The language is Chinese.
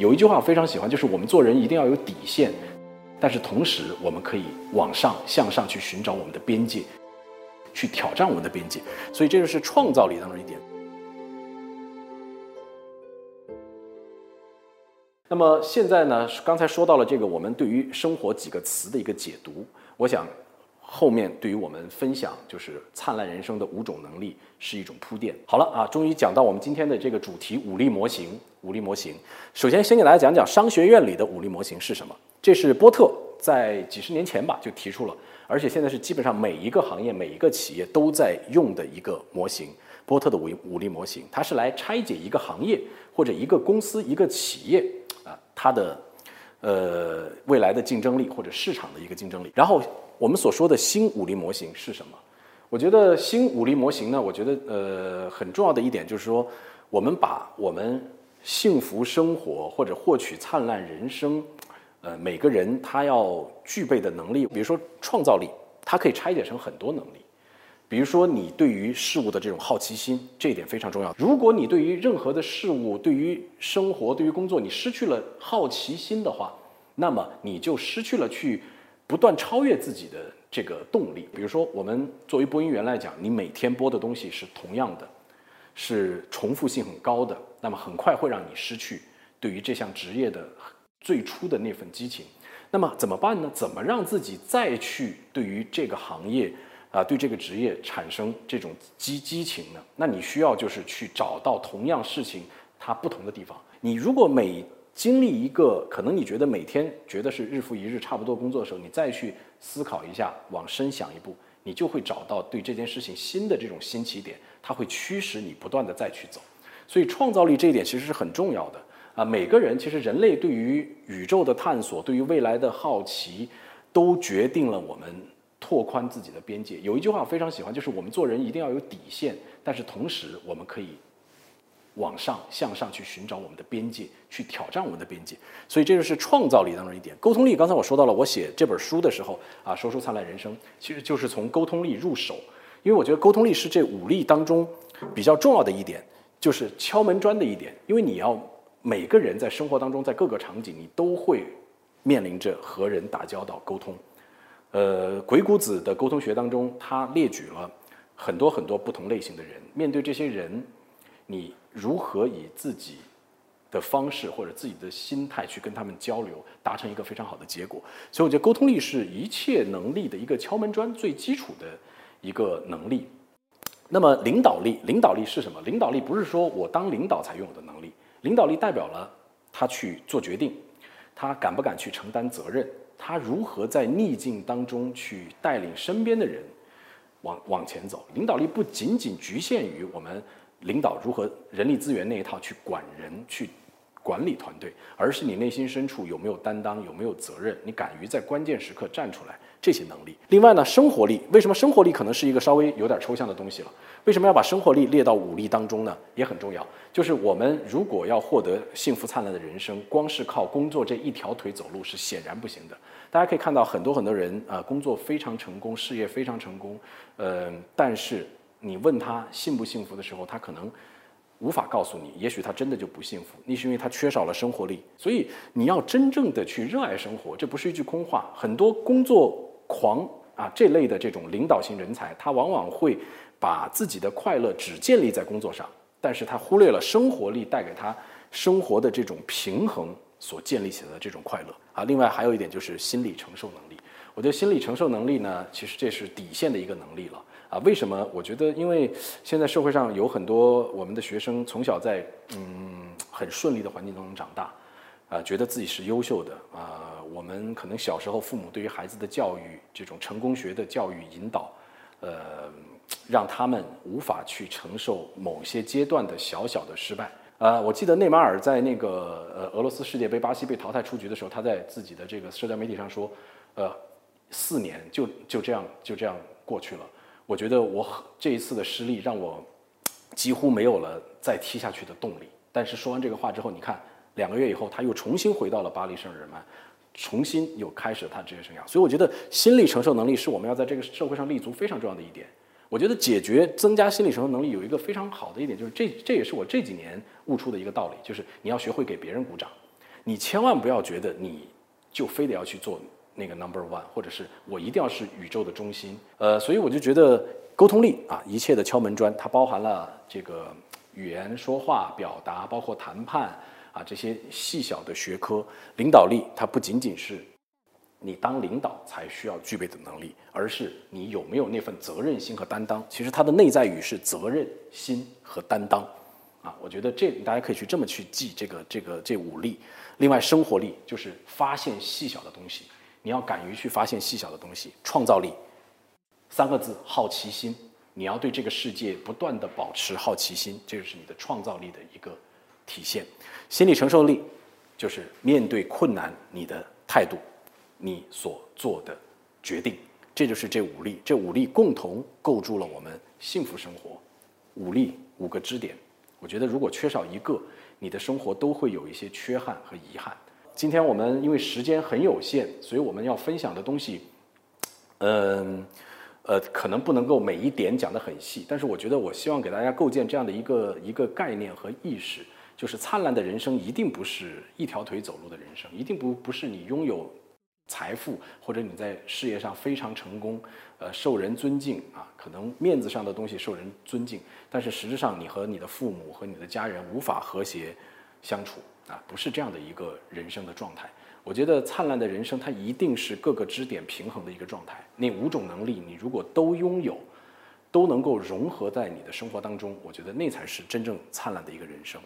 有一句话我非常喜欢，就是我们做人一定要有底线，但是同时我们可以往上向上去寻找我们的边界，去挑战我们的边界。所以这就是创造力当中一点。那么现在呢？刚才说到了这个，我们对于生活几个词的一个解读，我想后面对于我们分享就是灿烂人生的五种能力是一种铺垫。好了啊，终于讲到我们今天的这个主题——武力模型。武力模型，首先先给大家讲讲商学院里的武力模型是什么。这是波特在几十年前吧就提出了，而且现在是基本上每一个行业、每一个企业都在用的一个模型。波特的武武力模型，它是来拆解一个行业或者一个公司、一个企业啊。它的呃未来的竞争力或者市场的一个竞争力，然后我们所说的新武力模型是什么？我觉得新武力模型呢，我觉得呃很重要的一点就是说，我们把我们幸福生活或者获取灿烂人生，呃每个人他要具备的能力，比如说创造力，它可以拆解成很多能力。比如说，你对于事物的这种好奇心，这一点非常重要。如果你对于任何的事物、对于生活、对于工作，你失去了好奇心的话，那么你就失去了去不断超越自己的这个动力。比如说，我们作为播音员来讲，你每天播的东西是同样的，是重复性很高的，那么很快会让你失去对于这项职业的最初的那份激情。那么怎么办呢？怎么让自己再去对于这个行业？啊，对这个职业产生这种激激情呢？那你需要就是去找到同样事情它不同的地方。你如果每经历一个可能你觉得每天觉得是日复一日差不多工作的时候，你再去思考一下，往深想一步，你就会找到对这件事情新的这种新起点，它会驱使你不断的再去走。所以创造力这一点其实是很重要的啊。每个人其实人类对于宇宙的探索，对于未来的好奇，都决定了我们。拓宽自己的边界，有一句话我非常喜欢，就是我们做人一定要有底线，但是同时我们可以往上向上去寻找我们的边界，去挑战我们的边界。所以这就是创造力当中一点。沟通力，刚才我说到了，我写这本书的时候啊，说出灿烂人生，其实就是从沟通力入手，因为我觉得沟通力是这五力当中比较重要的一点，就是敲门砖的一点。因为你要每个人在生活当中，在各个场景，你都会面临着和人打交道、沟通。呃，鬼谷子的沟通学当中，他列举了很多很多不同类型的人。面对这些人，你如何以自己的方式或者自己的心态去跟他们交流，达成一个非常好的结果？所以，我觉得沟通力是一切能力的一个敲门砖，最基础的一个能力。那么，领导力，领导力是什么？领导力不是说我当领导才拥有的能力，领导力代表了他去做决定，他敢不敢去承担责任。他如何在逆境当中去带领身边的人往往前走？领导力不仅仅局限于我们领导如何人力资源那一套去管人、去管理团队，而是你内心深处有没有担当、有没有责任，你敢于在关键时刻站出来。这些能力，另外呢，生活力，为什么生活力可能是一个稍微有点抽象的东西了？为什么要把生活力列到武力当中呢？也很重要。就是我们如果要获得幸福灿烂的人生，光是靠工作这一条腿走路是显然不行的。大家可以看到，很多很多人啊，工作非常成功，事业非常成功，呃，但是你问他幸不幸福的时候，他可能无法告诉你。也许他真的就不幸福，那是因为他缺少了生活力。所以你要真正的去热爱生活，这不是一句空话。很多工作。狂啊，这类的这种领导型人才，他往往会把自己的快乐只建立在工作上，但是他忽略了生活力带给他生活的这种平衡所建立起来的这种快乐啊。另外还有一点就是心理承受能力，我觉得心理承受能力呢，其实这是底线的一个能力了啊。为什么？我觉得因为现在社会上有很多我们的学生从小在嗯很顺利的环境当中长大。啊，觉得自己是优秀的啊。我们可能小时候父母对于孩子的教育，这种成功学的教育引导，呃，让他们无法去承受某些阶段的小小的失败。呃，我记得内马尔在那个呃俄罗斯世界杯巴西被淘汰出局的时候，他在自己的这个社交媒体上说，呃，四年就就这样就这样过去了。我觉得我这一次的失利让我几乎没有了再踢下去的动力。但是说完这个话之后，你看。两个月以后，他又重新回到了巴黎圣日耳曼，重新又开始了他职业生涯。所以我觉得心理承受能力是我们要在这个社会上立足非常重要的一点。我觉得解决增加心理承受能力有一个非常好的一点，就是这这也是我这几年悟出的一个道理，就是你要学会给别人鼓掌。你千万不要觉得你就非得要去做那个 number one，或者是我一定要是宇宙的中心。呃，所以我就觉得沟通力啊，一切的敲门砖，它包含了这个语言、说话、表达，包括谈判啊这些细小的学科。领导力，它不仅仅是你当领导才需要具备的能力，而是你有没有那份责任心和担当。其实它的内在语是责任心和担当。啊，我觉得这大家可以去这么去记这个这个这五力。另外，生活力就是发现细小的东西，你要敢于去发现细小的东西。创造力，三个字，好奇心。你要对这个世界不断的保持好奇心，这就是你的创造力的一个体现。心理承受力，就是面对困难你的态度，你所做的决定，这就是这五力。这五力共同构筑了我们幸福生活。五力五个支点。我觉得，如果缺少一个，你的生活都会有一些缺憾和遗憾。今天我们因为时间很有限，所以我们要分享的东西，嗯，呃，可能不能够每一点讲得很细。但是我觉得，我希望给大家构建这样的一个一个概念和意识，就是灿烂的人生一定不是一条腿走路的人生，一定不不是你拥有。财富或者你在事业上非常成功，呃，受人尊敬啊，可能面子上的东西受人尊敬，但是实质上你和你的父母和你的家人无法和谐相处啊，不是这样的一个人生的状态。我觉得灿烂的人生它一定是各个支点平衡的一个状态。那五种能力你如果都拥有，都能够融合在你的生活当中，我觉得那才是真正灿烂的一个人生。